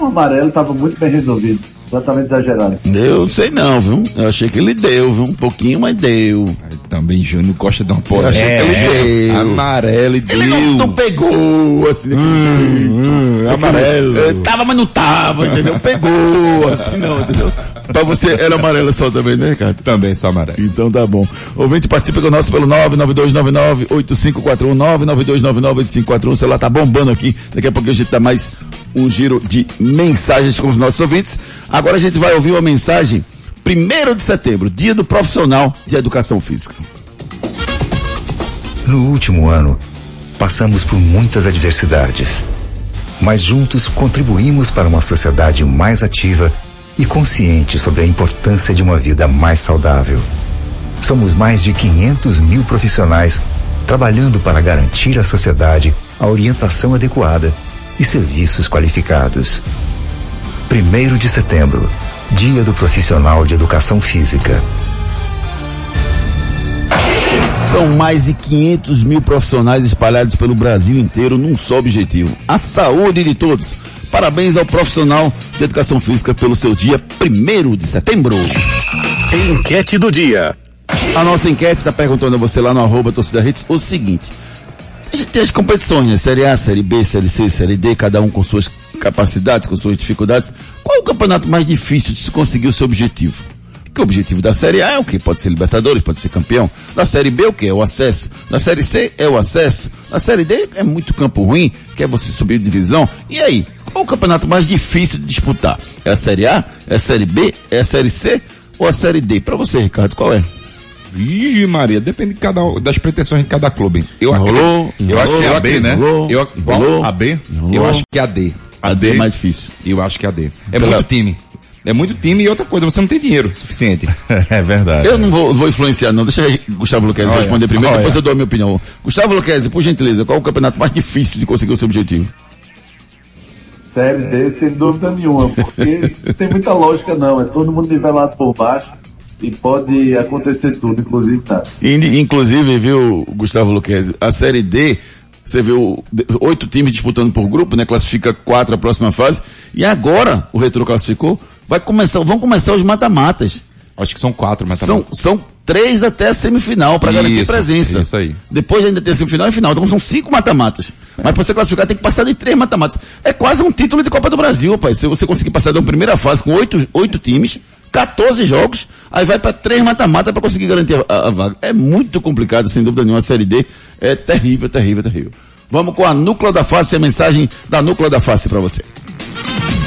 Um amarelo estava muito bem resolvido. Completamente exagerado. Eu sei não, viu? Eu achei que ele deu, viu? Um pouquinho, mas deu. Também Júnior gosta de uma Eu porra. achei que ele deu. Amarelo e Ele não, deu. não pegou, assim, daquele jeito. hum, amarelo. É, tava, mas não tava, entendeu? Pegou, assim não, entendeu? Pra você era amarelo só também, né, Ricardo? Também só amarelo. Então tá bom. Ouvinte participa conosco pelo 99299-8541, 99299-8541. O celular tá bombando aqui. Daqui a pouco a gente dá mais um giro de mensagens com os nossos ouvintes. Agora a gente vai ouvir uma mensagem, primeiro de setembro, dia do profissional de educação física. No último ano, passamos por muitas adversidades, mas juntos contribuímos para uma sociedade mais ativa e consciente sobre a importância de uma vida mais saudável. Somos mais de 500 mil profissionais trabalhando para garantir à sociedade a orientação adequada e serviços qualificados. Primeiro de setembro, Dia do Profissional de Educação Física. São mais de 500 mil profissionais espalhados pelo Brasil inteiro num só objetivo: a saúde de todos. Parabéns ao profissional de educação física pelo seu dia 1 de setembro. Enquete do dia. A nossa enquete está perguntando a você lá no arroba torcida Hits o seguinte. A gente tem as competições, né? Série A, Série B, Série C, Série D, cada um com suas capacidades, com suas dificuldades. Qual é o campeonato mais difícil de se conseguir o seu objetivo? Porque o objetivo da Série A é o que? Pode ser Libertadores, pode ser campeão. Da Série B é o que? É o acesso. Da Série C é o acesso. Da Série D é muito campo ruim, que é você subir de divisão. E aí? Qual é o campeonato mais difícil de disputar? É a Série A? É a Série B? É a Série C? Ou a Série D? Para você, Ricardo, qual é? Vixe Maria, depende de cada, das pretensões de cada clube. Eu Enrolou, eu acho que é a B, né? enrolou, eu, enrolou, a B? Eu acho que é a D. A D é mais difícil. Eu acho que é a D. É Pela- muito time. É muito time e outra coisa, você não tem dinheiro suficiente. é verdade. Eu não vou, vou influenciar, não. Deixa aí Gustavo Luquezzi responder primeiro, olha. depois eu dou a minha opinião. Gustavo Luquezzi, por gentileza, qual é o campeonato mais difícil de conseguir o seu objetivo? Série D, sem dúvida nenhuma, porque não tem muita lógica não, é todo mundo nivelado por baixo e pode acontecer tudo, inclusive. E, inclusive, viu, Gustavo Luquezzi, a Série D, você viu oito times disputando por grupo, né? Classifica quatro a próxima fase. E agora, o Retro classificou, vai começar, vão começar os mata-matas. Acho que são quatro São, mata-matas. são três até a semifinal para garantir Isso, presença. isso aí. Depois ainda tem semifinal e final. Então são cinco mata-matas. Mas para você classificar tem que passar de três mata-matas. É quase um título de Copa do Brasil, rapaz. Se você conseguir passar da primeira fase com oito, oito times, 14 jogos, aí vai para três mata-mata para conseguir garantir a, a- a vaga. É muito complicado, sem dúvida nenhuma, a Série D. É terrível, terrível, terrível. Vamos com a Núcleo da Face, a mensagem da Núcleo da Face para você.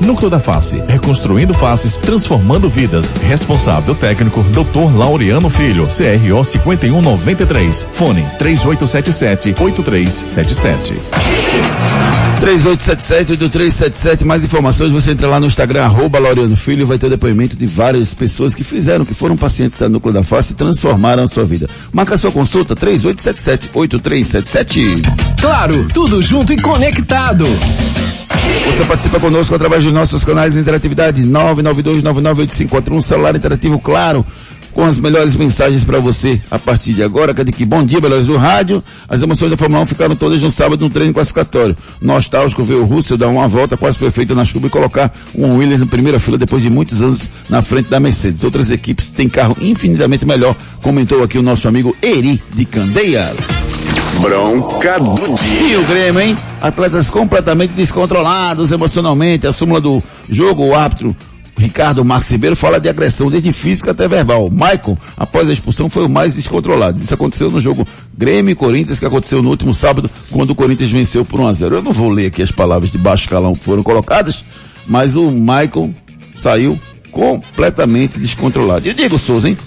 Núcleo da Face, reconstruindo faces, transformando vidas. Responsável técnico, Dr. Laureano Filho, CRO 5193. Fone 3877-8377. 3877-8377, mais informações, você entra lá no Instagram, arroba Laureano Filho, vai ter depoimento de várias pessoas que fizeram, que foram pacientes da Núcleo da Face e transformaram a sua vida. Marca sua consulta, 3877-8377. Claro, tudo junto e conectado. Você participa conosco através dos nossos canais de interatividade 992998541, celular interativo claro, com as melhores mensagens para você a partir de agora. Cadê que bom dia, beleza do rádio. As emoções da Fórmula 1 ficaram todas no sábado no treino classificatório. Nostálgico ver o Russell dar uma volta quase perfeita na chuva e colocar um Williams na primeira fila depois de muitos anos na frente da Mercedes. Outras equipes têm carro infinitamente melhor, comentou aqui o nosso amigo Eri de Candeias. Bronca do dia. E o Grêmio, hein? Atletas completamente descontrolados emocionalmente. A súmula do jogo, o árbitro Ricardo Marques Ribeiro fala de agressão desde física até verbal. Michael, após a expulsão, foi o mais descontrolado. Isso aconteceu no jogo Grêmio e Corinthians, que aconteceu no último sábado, quando o Corinthians venceu por 1 a 0 Eu não vou ler aqui as palavras de baixo calão que foram colocadas, mas o Michael saiu completamente descontrolado. E o Diego Souza, hein?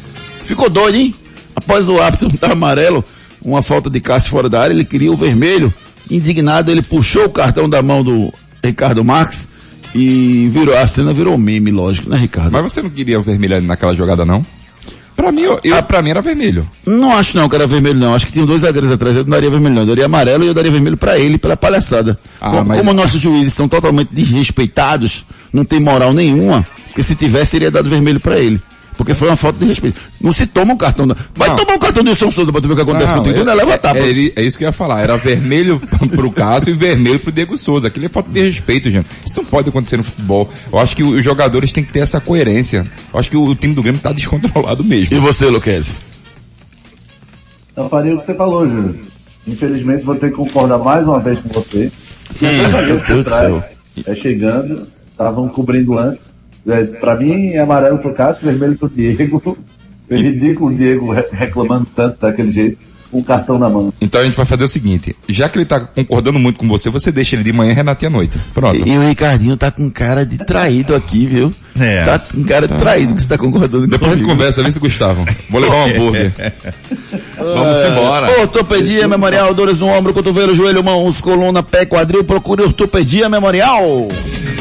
Ficou doido, hein? Após o árbitro amarelo, uma falta de Cássio fora da área, ele queria o vermelho. Indignado, ele puxou o cartão da mão do Ricardo Marques e virou, a cena virou meme, lógico, né, Ricardo? Mas você não queria o vermelho ali naquela jogada, não? Pra mim, eu, eu, pra mim era vermelho. Não acho não que era vermelho não. Acho que tinham dois zagueiros atrás. Eu não daria vermelho não. Eu daria amarelo e eu daria vermelho pra ele, pela palhaçada. Ah, como, mas- como nossos juízes são totalmente desrespeitados, não tem moral nenhuma, porque se tivesse, seria dado vermelho pra ele. Porque foi uma falta de respeito. Não se toma um cartão. da- Vai Não. tomar um cartão do São Souza pra tu ver o que acontece Não, com o tribuna, é- leva a é, tapa. é, é isso que eu ia falar. Era vermelho pro Cássio e vermelho pro Diego Souza. Aquilo é falta de respeito, gente. Isso não pode acontecer no futebol. Eu acho que os jogadores têm que ter essa coerência. Eu acho que o, o time do Grêmio tá descontrolado mesmo. E você, Luquezzi? Eu faria o que você falou, Júlio. Infelizmente vou ter que concordar mais uma vez com você. Hum, meu Deus do céu. é, chegando, estavam cobrindo o lance. É, pra mim é amarelo pro Cássio, vermelho pro Diego. É ridículo o Diego re- reclamando tanto daquele jeito, com o cartão na mão. Então a gente vai fazer o seguinte. Já que ele tá concordando muito com você, você deixa ele de manhã e Renato à noite. Pronto. E, e o Ricardinho tá com cara de traído aqui, viu? É. Tá com cara de traído que você tá concordando Depois a gente conversa, vê se Gustavo. Vou levar um hambúrguer. Vamos É, embora. Ortopedia Memorial, dores no ombro, cotovelo, joelho, mãos, coluna, pé, quadril. Procure Ortopedia Memorial.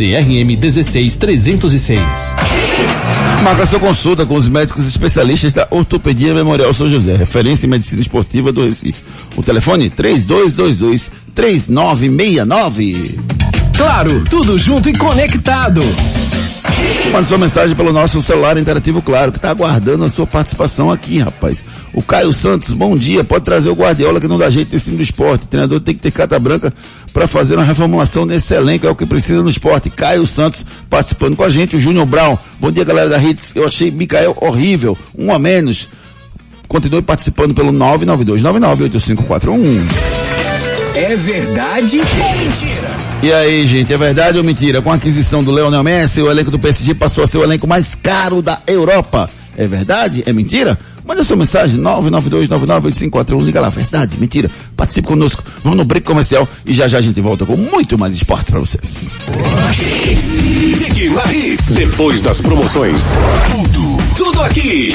CRM 16306. Marca sua consulta com os médicos especialistas da Ortopedia Memorial São José, referência em medicina esportiva do Recife. O telefone 3222 3969. Claro, tudo junto e conectado. Mande sua mensagem pelo nosso celular interativo, claro, que está aguardando a sua participação aqui, rapaz. O Caio Santos, bom dia. Pode trazer o Guardiola que não dá jeito nesse time do esporte. O treinador tem que ter carta branca para fazer uma reformulação nesse elenco, é o que precisa no esporte. Caio Santos participando com a gente, o Júnior Brown. Bom dia, galera da Hits. Eu achei Mikael horrível, um a menos. Continue participando pelo 992998541. É verdade ou mentira? E aí, gente, é verdade ou mentira? Com a aquisição do Leonel Messi, o elenco do PSG passou a ser o elenco mais caro da Europa. É verdade? É mentira? Manda sua mensagem, 992998541, liga lá, verdade, mentira. Participe conosco, vamos no break comercial e já já a gente volta com muito mais esportes para vocês. Depois das promoções. Tudo, tudo aqui.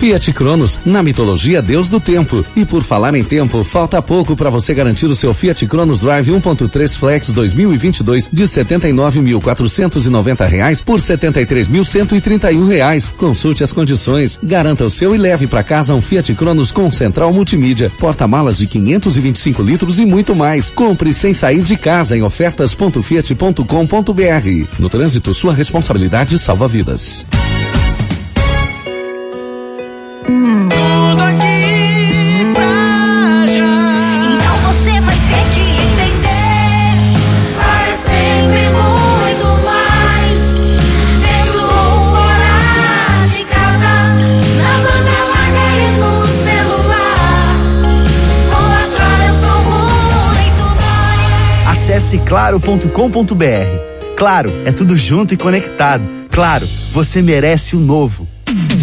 Fiat Cronos, na mitologia Deus do Tempo. E por falar em tempo, falta pouco para você garantir o seu Fiat Cronos Drive 1.3 Flex 2022 de 79.490 reais por 73.131 reais. Consulte as condições, garanta o seu e leve para casa um Fiat Cronos com central multimídia, porta-malas de 525 litros e muito mais. Compre sem sair de casa em ofertas.fiat.com.br. No trânsito, sua responsabilidade salva vidas. claro.com.br. Claro, é tudo junto e conectado. Claro, você merece o novo.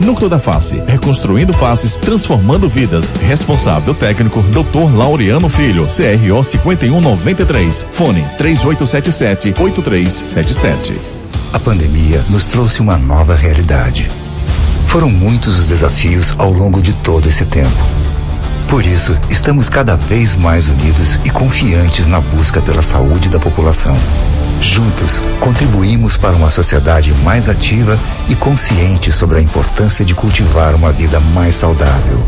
Núcleo da Face, reconstruindo faces, transformando vidas. Responsável técnico, Dr. Laureano Filho, CRO 5193. Fone 3877-8377. A pandemia nos trouxe uma nova realidade. Foram muitos os desafios ao longo de todo esse tempo. Por isso, estamos cada vez mais unidos e confiantes na busca pela saúde da população. Juntos, contribuímos para uma sociedade mais ativa e consciente sobre a importância de cultivar uma vida mais saudável.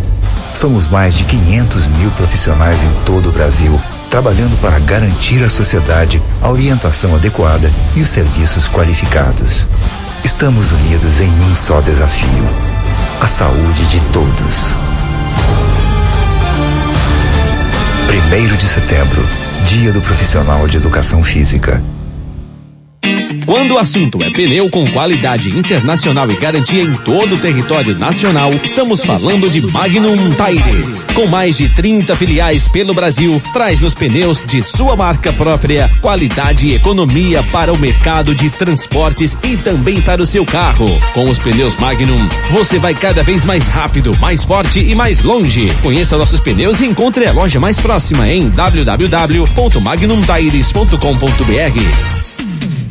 Somos mais de 500 mil profissionais em todo o Brasil, trabalhando para garantir à sociedade a orientação adequada e os serviços qualificados. Estamos unidos em um só desafio: a saúde de todos. Primeiro de setembro, Dia do Profissional de Educação Física. Quando o assunto é pneu com qualidade internacional e garantia em todo o território nacional, estamos falando de Magnum Tires. Com mais de 30 filiais pelo Brasil, traz nos pneus de sua marca própria qualidade e economia para o mercado de transportes e também para o seu carro. Com os pneus Magnum, você vai cada vez mais rápido, mais forte e mais longe. Conheça nossos pneus e encontre a loja mais próxima em www.magnumtires.com.br.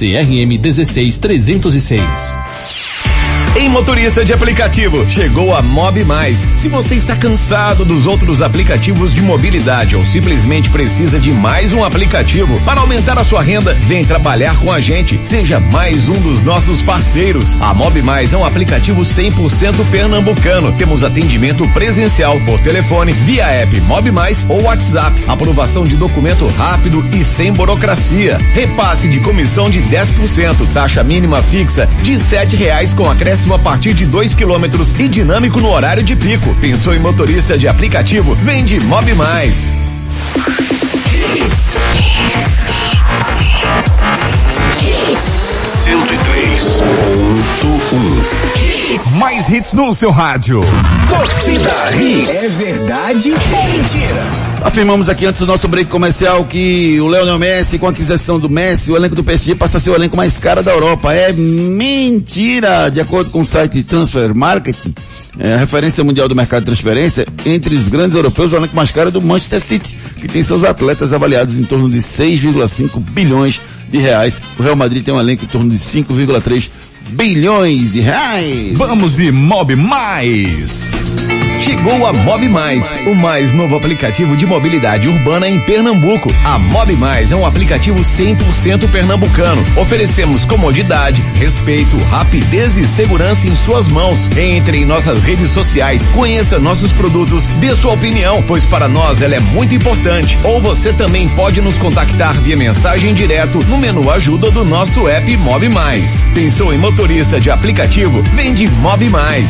CRM 16306. Em motorista de aplicativo, chegou a Mob Mais. Se você está cansado dos outros aplicativos de mobilidade ou simplesmente precisa de mais um aplicativo para aumentar a sua renda, vem trabalhar com a gente. Seja mais um dos nossos parceiros. A Mob Mais é um aplicativo 100% pernambucano. Temos atendimento presencial por telefone, via app Mob Mais ou WhatsApp. Aprovação de documento rápido e sem burocracia. Repasse de comissão de 10%, taxa mínima fixa de sete reais com acréscimo a partir de 2 quilômetros e dinâmico no horário de pico. Pensou em motorista de aplicativo? Vende Mob Mais. Mais hits no seu rádio. Torcida Hits. É verdade ou mentira? Afirmamos aqui antes do nosso break comercial que o Leonel Messi, com a aquisição do Messi, o elenco do PSG passa a ser o elenco mais caro da Europa. É mentira! De acordo com o site Transfer Marketing, é, a referência mundial do mercado de transferência, entre os grandes europeus, o elenco mais caro é do Manchester City, que tem seus atletas avaliados em torno de 6,5 bilhões de reais. O Real Madrid tem um elenco em torno de 5,3 bilhões de reais. Vamos de Mob Mais. Chegou a Mob Mais, o mais novo aplicativo de mobilidade urbana em Pernambuco. A Mob Mais é um aplicativo 100% pernambucano. Oferecemos comodidade, respeito, rapidez e segurança em suas mãos. Entre em nossas redes sociais, conheça nossos produtos, dê sua opinião, pois para nós ela é muito importante. Ou você também pode nos contactar via mensagem direto no menu ajuda do nosso app Mob Mais. Pensou em motorista de aplicativo? Vende Mob Mais.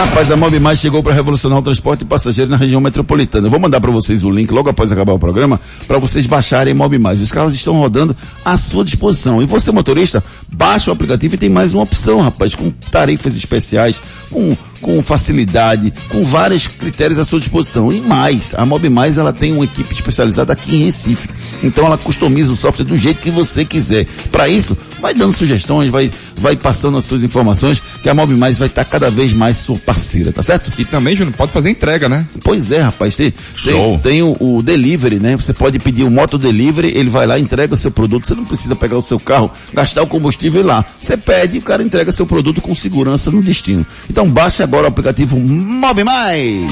Rapaz, a Mob Mais chegou para revolucionar o transporte de passageiros na região metropolitana. Eu vou mandar para vocês o link logo após acabar o programa para vocês baixarem Mob Mais. Os carros estão rodando à sua disposição. E você, motorista, baixa o aplicativo e tem mais uma opção, rapaz, com tarifas especiais, com, com facilidade, com vários critérios à sua disposição. E mais, a Mob Mais ela tem uma equipe especializada aqui em Recife. Então ela customiza o software do jeito que você quiser. Para isso, vai dando sugestões, vai, vai passando as suas informações, que a Mob Mais vai estar cada vez mais sua parceira, tá certo? E também, Júnior, pode fazer entrega, né? Pois é, rapaz. Tem, Show. tem, tem o, o delivery, né? Você pode pedir o moto delivery, ele vai lá entrega o seu produto. Você não precisa pegar o seu carro, gastar o combustível e ir lá. Você pede e o cara entrega seu produto com segurança no destino. Então baixe agora o aplicativo Mob Mais.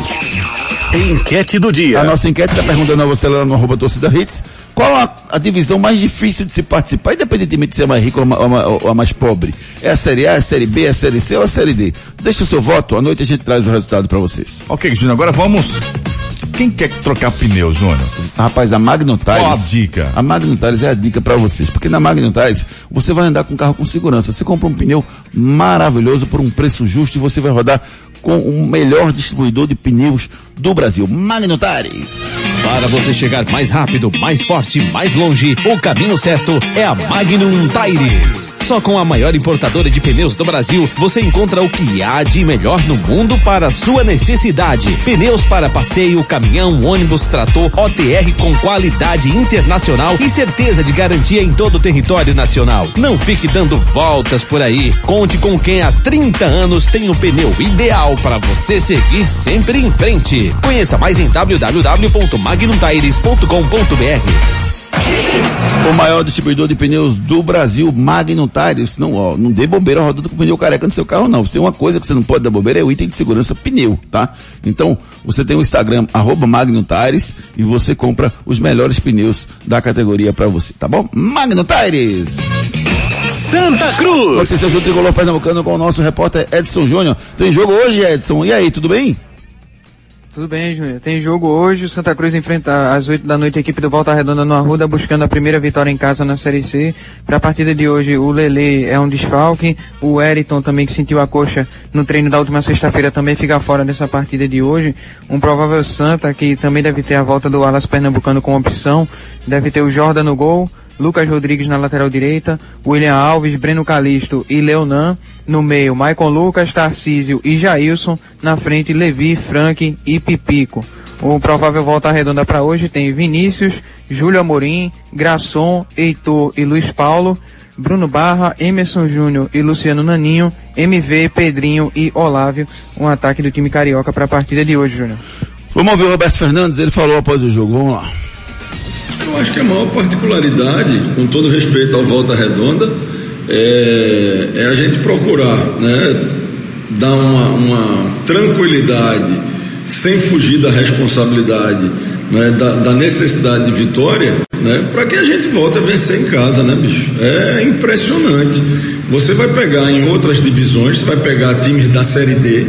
Enquete do dia. A nossa enquete está perguntando a você lá no arroba torcida hits. Qual a, a divisão mais difícil de se participar, independentemente de ser mais rico ou, ou ou a mais pobre? É a Série A, é a Série B, é a Série C ou a Série D? Deixa o seu voto, à noite a gente traz o resultado para vocês. Ok, Júnior, agora vamos. Quem quer trocar pneu, Júnior? Rapaz, a Magno Tires. Qual a dica? A Magno Tires é a dica para vocês, porque na Magno Tires você vai andar com o carro com segurança. Você compra um pneu maravilhoso por um preço justo e você vai rodar com o melhor distribuidor de pneus do Brasil. Magno Tires. Para você chegar mais rápido, mais forte, mais longe, o caminho certo é a Magnum Tires. Só com a maior importadora de pneus do Brasil, você encontra o que há de melhor no mundo para sua necessidade. Pneus para passeio, caminhão, ônibus, trator, OTR com qualidade internacional e certeza de garantia em todo o território nacional. Não fique dando voltas por aí. Conte com quem há 30 anos tem o pneu ideal para você seguir sempre em frente. Conheça mais em www.magnumtires.com.br. O maior distribuidor de pneus do Brasil, Magnum Tires. Não, ó, não dê bobeira rodando com pneu careca no seu carro, não. Se tem uma coisa que você não pode dar bobeira, é o item de segurança pneu, tá? Então, você tem o Instagram, arroba Magnum Tires, e você compra os melhores pneus da categoria para você, tá bom? Magnum Tires! Santa Cruz! Notícias do Tricolor Pernambucano com o nosso repórter Edson Júnior. Tem jogo hoje, Edson? E aí, tudo bem? Tudo bem, Júnior. Tem jogo hoje. O Santa Cruz enfrenta às 8 da noite a equipe do Volta Redonda no Arruda, buscando a primeira vitória em casa na Série C. Para a partida de hoje, o Lele é um desfalque. O Eriton também, que sentiu a coxa no treino da última sexta-feira, também fica fora dessa partida de hoje. Um provável Santa, que também deve ter a volta do Alas Pernambucano com opção. Deve ter o Jordan no gol. Lucas Rodrigues na lateral direita, William Alves, Breno Calisto e Leonan. No meio, Maicon Lucas, Tarcísio e Jailson. Na frente, Levi, Frank e Pipico. O provável volta redonda para hoje tem Vinícius, Júlio Amorim, Grasson, Heitor e Luiz Paulo. Bruno Barra, Emerson Júnior e Luciano Naninho, MV, Pedrinho e Olávio. Um ataque do time carioca para a partida de hoje, Júnior. Vamos ouvir o Roberto Fernandes, ele falou após o jogo. Vamos lá. Eu acho que a maior particularidade, com todo respeito ao Volta Redonda, é, é a gente procurar né, dar uma, uma tranquilidade sem fugir da responsabilidade, né, da, da, necessidade de vitória, né, para que a gente volte a vencer em casa, né, bicho? É impressionante. Você vai pegar em outras divisões, você vai pegar times da Série D,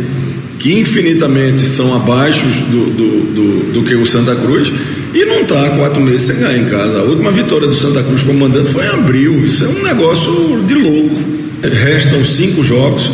que infinitamente são abaixo do, do, do, do que o Santa Cruz, e não está há quatro meses sem ganhar em casa. A última vitória do Santa Cruz comandante foi em abril. Isso é um negócio de louco. Restam cinco jogos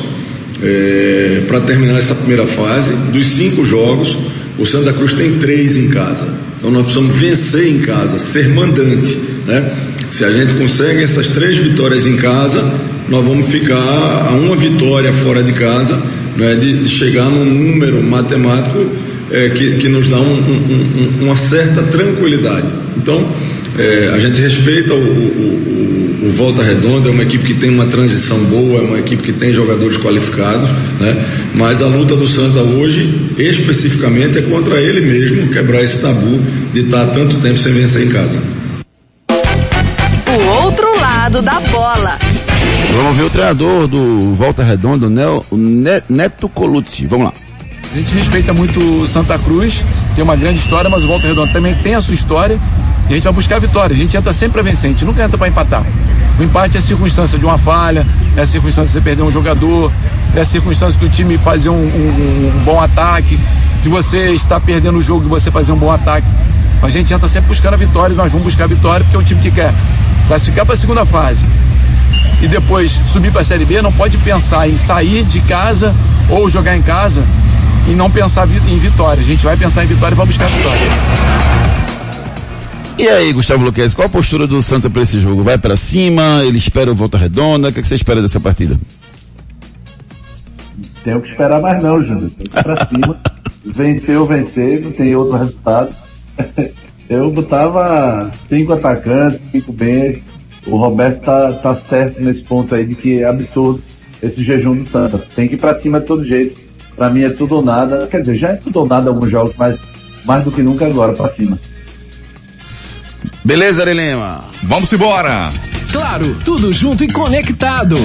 é, para terminar essa primeira fase. Dos cinco jogos, o Santa Cruz tem três em casa. Então nós precisamos vencer em casa, ser mandante. Né? Se a gente consegue essas três vitórias em casa, nós vamos ficar a uma vitória fora de casa, né? de, de chegar num número matemático é, que, que, nos dá um, um, um, uma certa tranquilidade. Então, é, a gente respeita o, o, o, o, Volta Redonda, é uma equipe que tem uma transição boa, é uma equipe que tem jogadores qualificados, né? mas a luta do Santa hoje, especificamente, é contra ele mesmo quebrar esse tabu de estar tanto tempo sem vencer em casa. O outro lado da bola. Vamos ver o treinador do Volta Redonda, o Neto Colucci. Vamos lá. A gente respeita muito Santa Cruz, tem uma grande história, mas o Volta Redonda também tem a sua história e a gente vai buscar a vitória. A gente entra sempre para vencer, a gente nunca entra para empatar. O empate é circunstância de uma falha, é a circunstância de você perder um jogador, é a circunstância do time fazer um, um, um bom ataque, de você estar perdendo o jogo e você fazer um bom ataque. A gente entra sempre buscando a vitória e nós vamos buscar a vitória porque é o time que quer classificar para a segunda fase e depois subir para a Série B não pode pensar em sair de casa ou jogar em casa e não pensar em vitória. A gente vai pensar em vitória e vai buscar vitória. E aí, Gustavo Luquez, qual a postura do Santa para esse jogo? Vai para cima? Ele espera o volta redonda? O que, é que você espera dessa partida? Tenho que esperar mais não, Júnior. Tem que ir pra cima. Venceu, vencer, não tem outro resultado. Eu botava cinco atacantes, cinco B. O Roberto tá, tá certo nesse ponto aí de que é absurdo esse jejum do Santa. Tem que ir pra cima de todo jeito. Pra mim é tudo ou nada. Quer dizer, já é tudo ou nada alguns jogos, mas mais do que nunca agora pra cima. Beleza, Arelema? Vamos embora! Claro, tudo junto e conectado.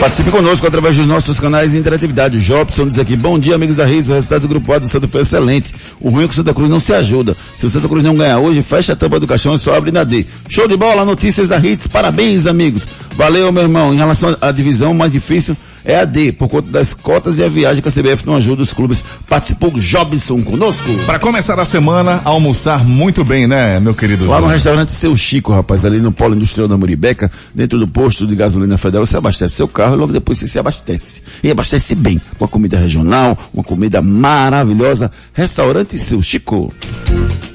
Participe conosco através dos nossos canais de interatividade. O Jobson diz aqui, bom dia amigos da Reis, o resultado do grupo A do Santa foi excelente. O ruim é que o Santa Cruz não se ajuda. Se o Santa Cruz não ganhar hoje, fecha a tampa do caixão e só abre na D. Show de bola, notícias da Hits, parabéns amigos. Valeu meu irmão, em relação à divisão mais difícil, é a D, por conta das cotas e a viagem que a CBF não ajuda os clubes. Participou Jobson conosco. Para começar a semana, almoçar muito bem, né, meu querido? Lá no restaurante Seu Chico, rapaz, ali no Polo Industrial da Muribeca, dentro do posto de gasolina federal, você abastece seu carro e logo depois você se abastece. E abastece bem, com a comida regional, uma comida maravilhosa. Restaurante Seu Chico.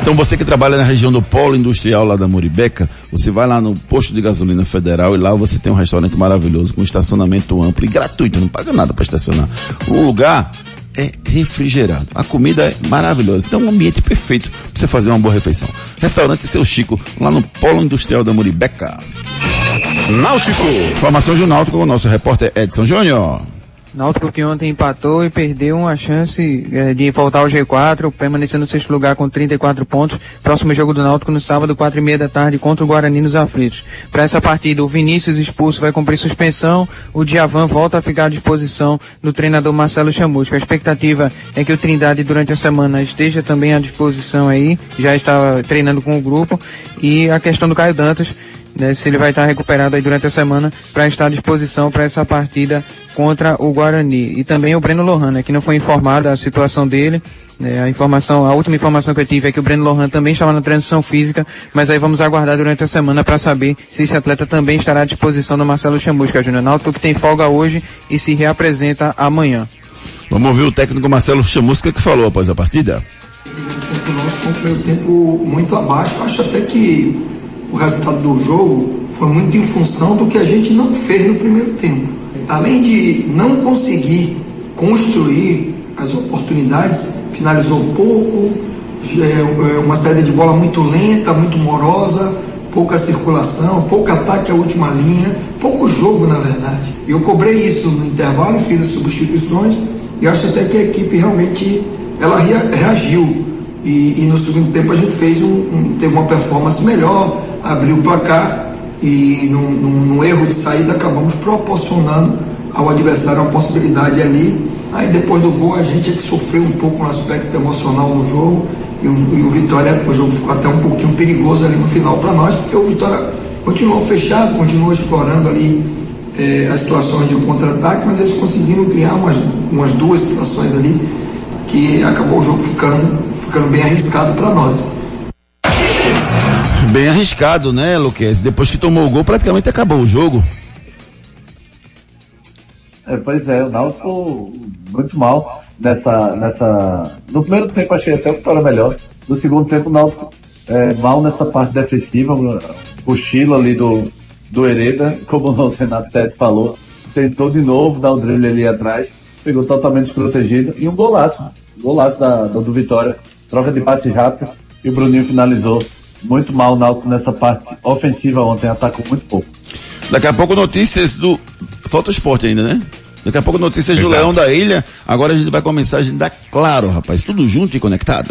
Então você que trabalha na região do polo industrial lá da Muribeca, você vai lá no posto de gasolina federal e lá você tem um restaurante maravilhoso com estacionamento amplo e gratuito, não paga nada para estacionar. O lugar é refrigerado. A comida é maravilhosa. Então um ambiente perfeito para você fazer uma boa refeição. Restaurante Seu Chico, lá no polo industrial da Muribeca. Náutico. Informações do Náutico com o nosso repórter Edson Júnior. Náutico que ontem empatou e perdeu uma chance é, de voltar ao G4, permanecendo no sexto lugar com 34 pontos. Próximo jogo do Náutico no sábado, quatro e meia da tarde, contra o Guarani nos aflitos. Para essa partida, o Vinícius expulso vai cumprir suspensão, o Diavan volta a ficar à disposição do treinador Marcelo Chamusco. A expectativa é que o Trindade durante a semana esteja também à disposição aí, já está treinando com o grupo. E a questão do Caio Dantas, né, se ele vai estar recuperado aí durante a semana para estar à disposição para essa partida contra o Guarani. E também o Breno Lohan, né, que não foi informado a situação dele. Né, a informação, a última informação que eu tive é que o Breno Lohan também estava na transição física, mas aí vamos aguardar durante a semana para saber se esse atleta também estará à disposição do Marcelo Chamusca Júnior Náutico, que tem folga hoje e se reapresenta amanhã. Vamos ouvir o técnico Marcelo Chamusca que falou após a partida. O nosso foi um primeiro tempo muito abaixo, acho até que o resultado do jogo foi muito em função do que a gente não fez no primeiro tempo. Além de não conseguir construir as oportunidades, finalizou pouco, é, uma saída de bola muito lenta, muito morosa, pouca circulação, pouco ataque à última linha, pouco jogo na verdade. Eu cobrei isso no intervalo, fiz as substituições e acho até que a equipe realmente ela reagiu. E, e no segundo tempo a gente fez um, um, teve uma performance melhor, abriu o placar e num, num, num erro de saída acabamos proporcionando ao adversário uma possibilidade ali. Aí depois do gol a gente é que sofreu um pouco no aspecto emocional no jogo e o, e o Vitória, o jogo ficou até um pouquinho perigoso ali no final para nós, porque o Vitória continuou fechado, continuou explorando ali é, as situações de um contra-ataque, mas eles conseguiram criar umas, umas duas situações ali que acabou o jogo ficando, ficando bem arriscado para nós. Bem arriscado, né, Luquez? Depois que tomou o gol, praticamente acabou o jogo. É, pois é, o Náutico muito mal nessa, nessa. No primeiro tempo achei até o Vitória melhor. No segundo tempo o Náutico é, mal nessa parte defensiva, cochilo ali do, do Hereda, como o nosso Renato Sete falou, tentou de novo dar o drible ali atrás, pegou totalmente desprotegido e um golaço, golaço da, do, do Vitória, troca de passe rápido e o Bruninho finalizou muito mal o Náutico nessa parte ofensiva ontem, atacou muito pouco. Daqui a pouco notícias do Falta Esporte ainda, né? Daqui a pouco notícias Exato. do Leão da Ilha. Agora a gente vai começar a gente dá claro, rapaz. Tudo junto e conectado.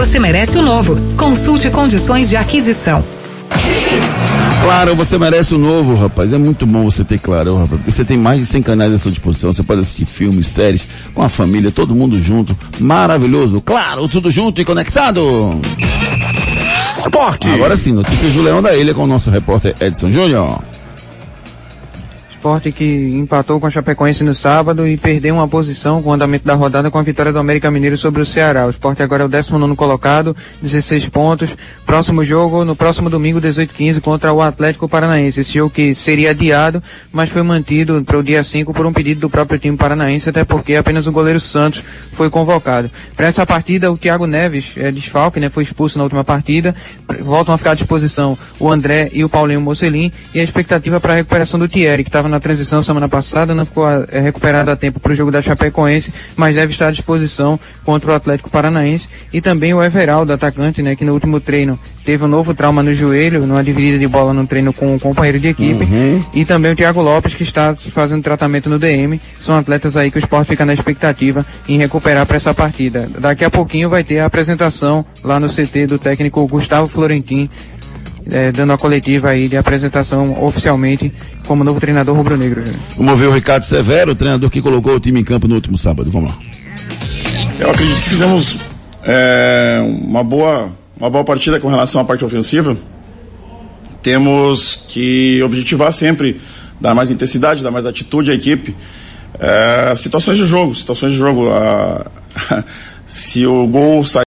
você merece o novo. Consulte condições de aquisição. Claro, você merece o novo, rapaz. É muito bom você ter Claro, rapaz. Porque você tem mais de 100 canais à sua disposição. Você pode assistir filmes, séries, com a família, todo mundo junto. Maravilhoso. Claro, tudo junto e conectado. Esporte. Agora sim, notícias do Leão da Ilha com o nosso repórter Edson Júnior. Esporte que empatou com a Chapecoense no sábado e perdeu uma posição com o andamento da rodada com a vitória do América Mineiro sobre o Ceará. O Esporte agora é o 19 colocado, 16 pontos. Próximo jogo, no próximo domingo, 18-15, contra o Atlético Paranaense. Esse jogo que seria adiado, mas foi mantido para o dia 5 por um pedido do próprio time paranaense, até porque apenas o goleiro Santos foi convocado. Para essa partida, o Thiago Neves, é desfalque, né, foi expulso na última partida. Voltam a ficar à disposição o André e o Paulinho Mocelin e a expectativa para a recuperação do Thierry, que estava na transição semana passada, não ficou é, recuperado a tempo para o jogo da Chapecoense, mas deve estar à disposição contra o Atlético Paranaense. E também o Everaldo, atacante, né, que no último treino teve um novo trauma no joelho, numa dividida de bola no treino com um companheiro de equipe. Uhum. E também o Thiago Lopes, que está fazendo tratamento no DM. São atletas aí que o esporte fica na expectativa em recuperar para essa partida. Daqui a pouquinho vai ter a apresentação lá no CT do técnico Gustavo Florentin, é, dando a coletiva aí de apresentação oficialmente como novo treinador rubro-negro. Vamos ver o Ricardo Severo, o treinador que colocou o time em campo no último sábado. Vamos lá. Eu acredito que fizemos é, uma boa uma boa partida com relação à parte ofensiva. Temos que objetivar sempre dar mais intensidade, dar mais atitude à equipe. É, situações de jogo, situações de jogo. A, se o gol sai